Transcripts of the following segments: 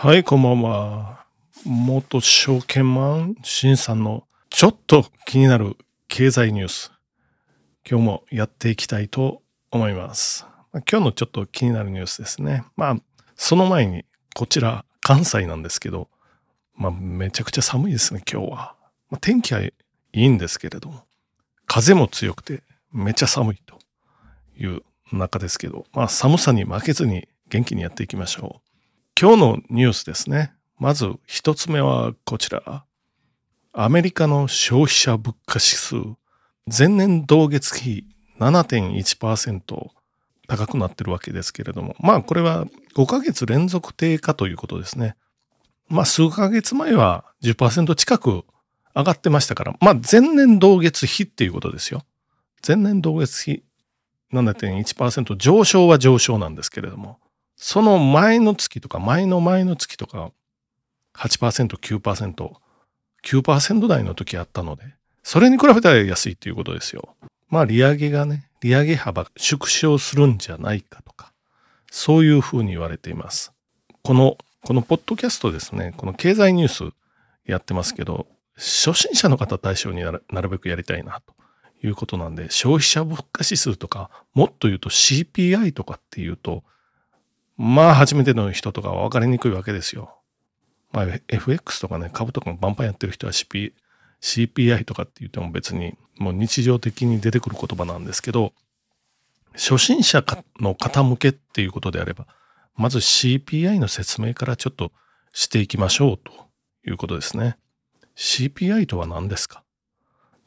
はい、こんばんは。元証券マン、シンさんのちょっと気になる経済ニュース。今日もやっていきたいと思います。今日のちょっと気になるニュースですね。まあ、その前に、こちら、関西なんですけど、まあ、めちゃくちゃ寒いですね、今日は。まあ、天気はいいんですけれども、風も強くて、めちゃ寒いという中ですけど、まあ、寒さに負けずに元気にやっていきましょう。今日のニュースですね。まず一つ目はこちら。アメリカの消費者物価指数。前年同月比7.1%高くなってるわけですけれども。まあこれは5ヶ月連続低下ということですね。まあ数ヶ月前は10%近く上がってましたから、まあ前年同月比っていうことですよ。前年同月比7.1%上昇は上昇なんですけれども。その前の月とか前の前の月とか8%、9%、9%台の時あったので、それに比べたら安いということですよ。まあ利上げがね、利上げ幅縮小するんじゃないかとか、そういうふうに言われています。この、このポッドキャストですね、この経済ニュースやってますけど、初心者の方対象になるなるべくやりたいなということなんで、消費者物価指数とか、もっと言うと CPI とかっていうと、まあ初めての人とかは分かりにくいわけですよ。まあ FX とかね、株とかもバンバンやってる人は CP CPI とかって言っても別にもう日常的に出てくる言葉なんですけど、初心者の方向けっていうことであれば、まず CPI の説明からちょっとしていきましょうということですね。CPI とは何ですか？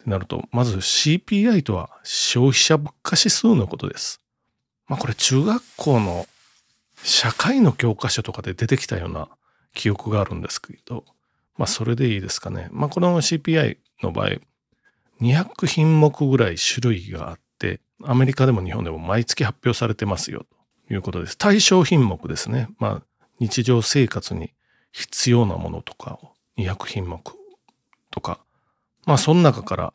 ってなると、まず CPI とは消費者物価指数のことです。まあこれ中学校の社会の教科書とかで出てきたような記憶があるんですけど、まあそれでいいですかね。まあこの CPI の場合、200品目ぐらい種類があって、アメリカでも日本でも毎月発表されてますよということです。対象品目ですね。まあ日常生活に必要なものとかを200品目とか、まあその中から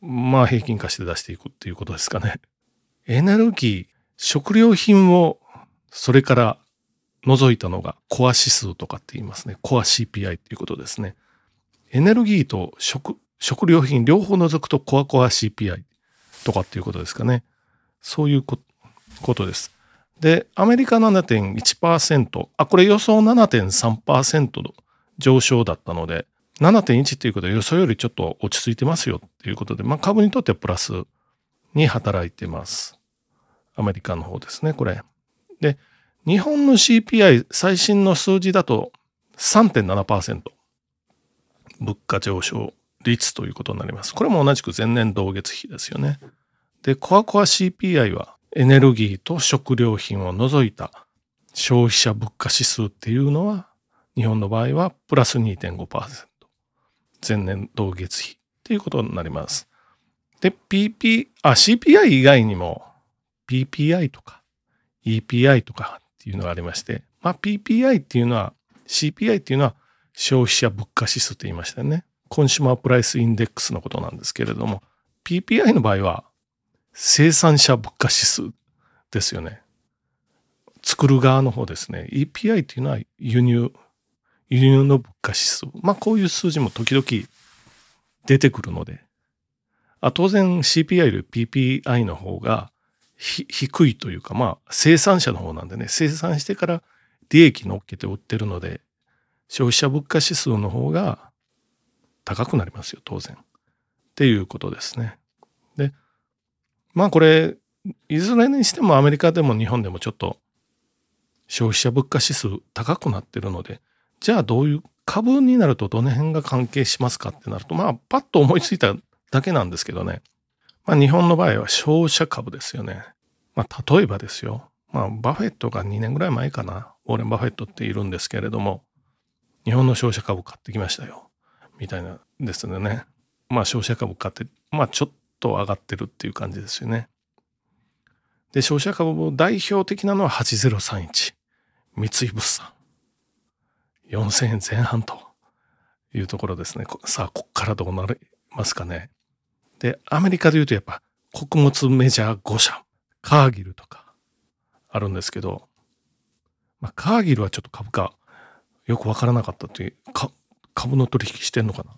まあ平均化して出していくっていうことですかね。エネルギー、食料品をそれから除いたのがコア指数とかって言いますね。コア CPI っていうことですね。エネルギーと食、食料品両方除くとコアコア CPI とかっていうことですかね。そういうことです。で、アメリカ7.1%、あ、これ予想7.3%の上昇だったので、7.1っていうことは予想よりちょっと落ち着いてますよっていうことで、まあ株にとってはプラスに働いてます。アメリカの方ですね、これ。で、日本の CPI 最新の数字だと3.7%物価上昇率ということになります。これも同じく前年同月比ですよね。で、コアコア CPI はエネルギーと食料品を除いた消費者物価指数っていうのは日本の場合はプラス2.5%前年同月比っていうことになります。で、PP、あ、CPI 以外にも PPI とか EPI とかっていうのがありまして、まあ、PPI っていうのは、CPI っていうのは消費者物価指数と言いましたよね。 Consumer Price Index のことなんですけれども、PPI の場合は生産者物価指数ですよね。作る側の方ですね。EPI っていうのは輸入、輸入の物価指数。まあこういう数字も時々出てくるので、あ当然 CPI より PPI の方が低いというか、まあ、生産者の方なんでね、生産してから利益乗っけて売ってるので、消費者物価指数の方が高くなりますよ、当然。っていうことですね。で、まあこれ、いずれにしてもアメリカでも日本でもちょっと消費者物価指数高くなってるので、じゃあどういう株になるとどの辺が関係しますかってなると、まあパッと思いついただけなんですけどね。まあ、日本の場合は商社株ですよね。まあ、例えばですよ。まあ、バフェットが2年ぐらい前かな。ウォーレン・バフェットっているんですけれども、日本の商社株買ってきましたよ。みたいなですよね。まあ、商社株買って、まあ、ちょっと上がってるっていう感じですよね。で、商社株代表的なのは8031。三井物産。4000円前半というところですね。さあ、こっからどうなりますかね。で、アメリカで言うとやっぱ穀物メジャー5社、カーギルとかあるんですけど、まあ、カーギルはちょっと株価よくわからなかったという、株の取引してんのかな。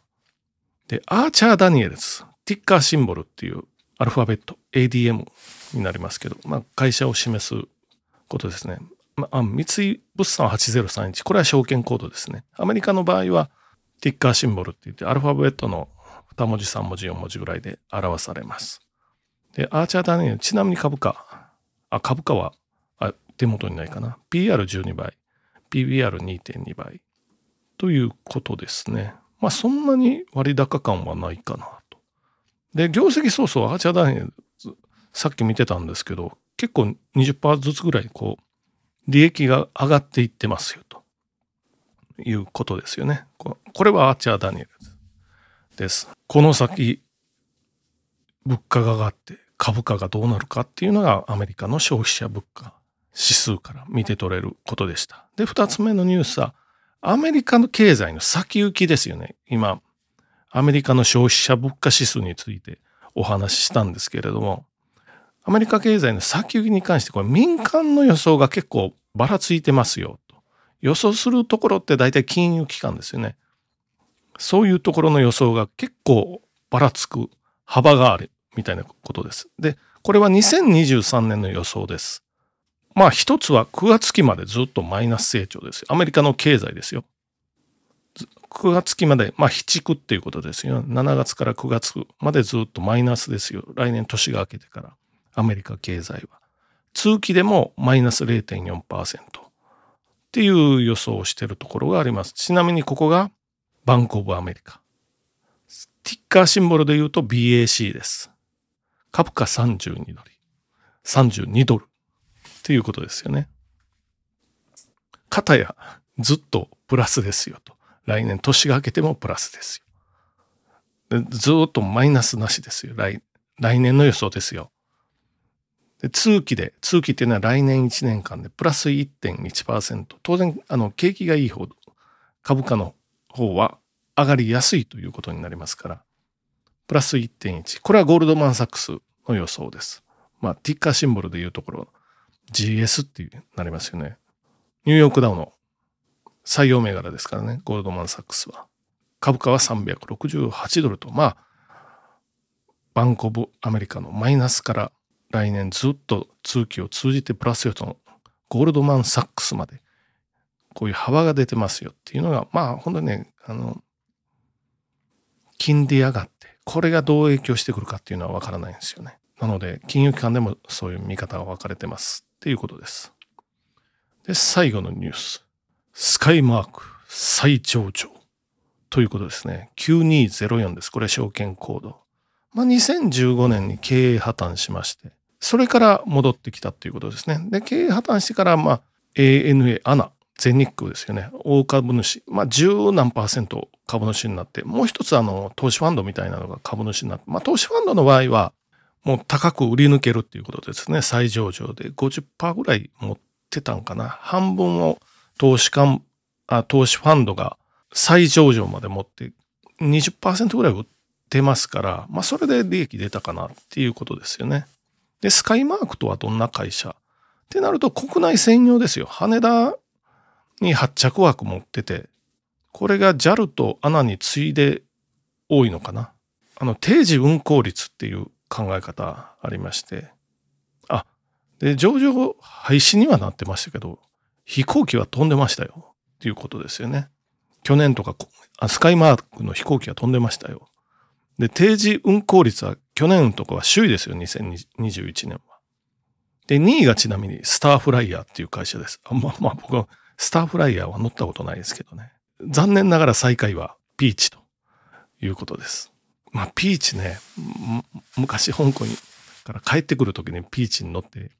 で、アーチャー・ダニエルズ、ティッカーシンボルっていうアルファベット、ADM になりますけど、まあ、会社を示すことですね。まあ、三井物産8031、これは証券コードですね。アメリカの場合は、ティッカーシンボルって言って、アルファベットの2文字、3文字、4文字ぐらいで表されます。で、アーチャーダニエル、ちなみに株価、あ、株価は、あ手元にないかな。PR12 倍、PBR2.2 倍ということですね。まあそんなに割高感はないかなと。で、業績総数はアーチャーダニエル、さっき見てたんですけど、結構20%ずつぐらいこう、利益が上がっていってますよということですよね。これはアーチャーダニエルです。ですこの先、物価が上がって株価がどうなるかっていうのがアメリカの消費者物価指数から見て取れることでした。で、二つ目のニュースは、アメリカの経済の先行きですよね。今、アメリカの消費者物価指数についてお話ししたんですけれども、アメリカ経済の先行きに関して、これ民間の予想が結構ばらついてますよと。予想するところって大体金融機関ですよね。そういうところの予想が結構ばらつく幅があるみたいなことです。で、これは2023年の予想です。まあ一つは9月期までずっとマイナス成長ですよ。アメリカの経済ですよ。9月期まで、まあ、非畜っていうことですよ。7月から9月までずっとマイナスですよ。来年年が明けてから、アメリカ経済は。通期でもマイナス0.4%っていう予想をしているところがあります。ちなみにここがバンコブアメリカ。スティッカーシンボルで言うと BAC です。株価32ドル。32ドルっていうことですよね。かたやずっとプラスですよと。来年年が明けてもプラスですよ。ずっとマイナスなしですよ。来来年の予想ですよ。で通期で、通期っていうのは来年1年間でプラス1.1%。当然、あの、景気がいいほど、株価の方は上がりやすいということになりますから、プラス1.1。これはゴールドマンサックスの予想です。まあ、ティッカーシンボルでいうところ、GS っていうなりますよね。ニューヨークダウの採用銘柄ですからね、ゴールドマンサックスは。株価は368ドルと、まあ、バンコブアメリカのマイナスから来年ずっと通期を通じてプラス予想のゴールドマンサックスまでこういう幅が出てますよっていうのがまあ本当にねあの金利上がってこれがどう影響してくるかっていうのはわからないんですよね。なので金融機関でもそういう見方が分かれてますっていうことです。で最後のニューススカイマーク再上場ということですね。9204です。これ証券コード。まあ、2015年に経営破綻しまして、それから戻ってきたということですね。で、経営破綻してから、まあ、ANA、アナ、全日空ですよね。大株主、まあ、十何パーセント株主になって、もう一つ、あの、投資ファンドみたいなのが株主になって、まあ、投資ファンドの場合は、もう高く売り抜けるっていうことですね。再上場で50%ぐらい持ってたんかな。半分を投資家、あ投資ファンドが再上場まで持って20%ぐらい売ってますから、まあ、それで利益出たかなっていうことですよね。で、スカイマークとはどんな会社？ってなると国内専用ですよ。羽田に発着枠持ってて、これが JAL と ANA に次いで多いのかな。あの、定時運行率っていう考え方ありまして、あ、で、上場廃止にはなってましたけど、飛行機は飛んでましたよっていうことですよね。去年とか、スカイマークの飛行機は飛んでましたよ。で、定時運行率は去年とかは首位ですよ、2021年は。で、2位がちなみにスターフライヤーっていう会社です。あまあまあ僕はスターフライヤーは乗ったことないですけどね。残念ながら最下位はピーチということです。まあピーチね、昔香港から帰ってくる時にピーチに乗って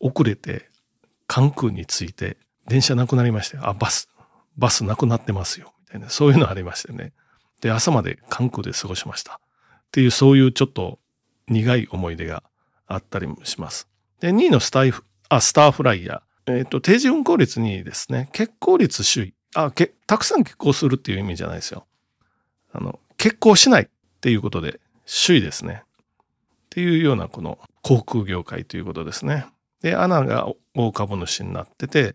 遅れて関空に着いて電車なくなりまして、あ、バス、バスなくなってますよ。みたいな、そういうのありましてね。で、朝まで関空で過ごしました。っていう、そういうちょっと苦い思い出があったりもします。で、2位のスタイフ、あ、スターフライヤー。えっ、ー、と、定時運行率2位ですね。結構率首位。あ、け、たくさん結婚するっていう意味じゃないですよ。あの、結婚しないっていうことで、首位ですね。っていうような、この航空業界ということですね。で、アナが大株主になってて、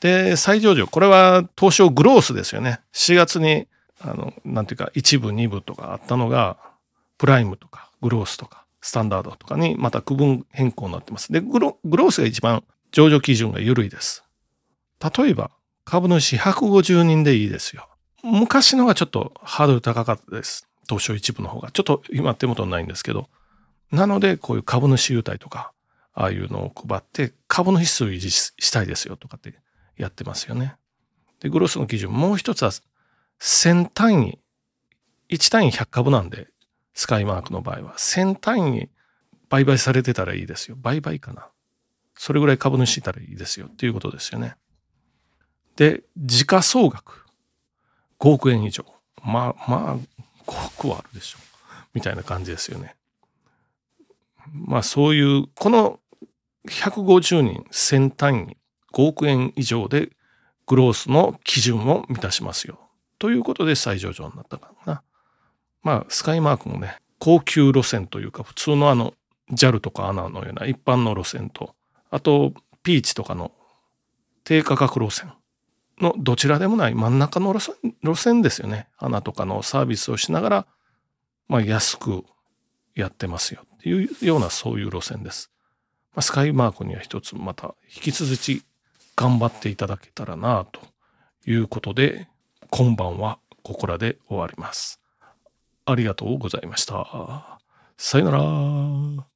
で、再上場、これは東証グロースですよね。4月に、あの、なんていうか、一部、二部とかあったのが、プライムとか、グロースとか、スタンダードとかにまた区分変更になってます。で、グログロースが一番上場基準が緩いです。例えば、株主150人でいいですよ。昔のがちょっとハードル高かったです。東証一部の方が。ちょっと今手元にないんですけど。なので、こういう株主優待とか、ああいうのを配って、株主数維持したいですよとかってやってますよね。で、グロスの基準、もう一つは、1000単位、1単位100株なんで、スカイマークの場合は、1000単位売買されてたらいいですよ。売買かな。それぐらい株主いたらいいですよっていうことですよね。で、時価総額、5億円以上。まあ、まあ、5億はあるでしょう。みたいな感じですよね。まあそういう、この150人1000単位5億円以上でグロースの基準を満たしますよ。ということで再上場になったかな。まあ、スカイマークもね、高級路線というか、普通のあの、JAL とか ANA のような一般の路線と、あと、ピーチとかの低価格路線のどちらでもない真ん中の路線ですよね。ANA とかのサービスをしながら、まあ、安くやってますよっていうようなそういう路線です。まあ、スカイマークには一つまた引き続き頑張っていただけたらなということで、今晩はここらで終わります。ありがとうございました。さよなら。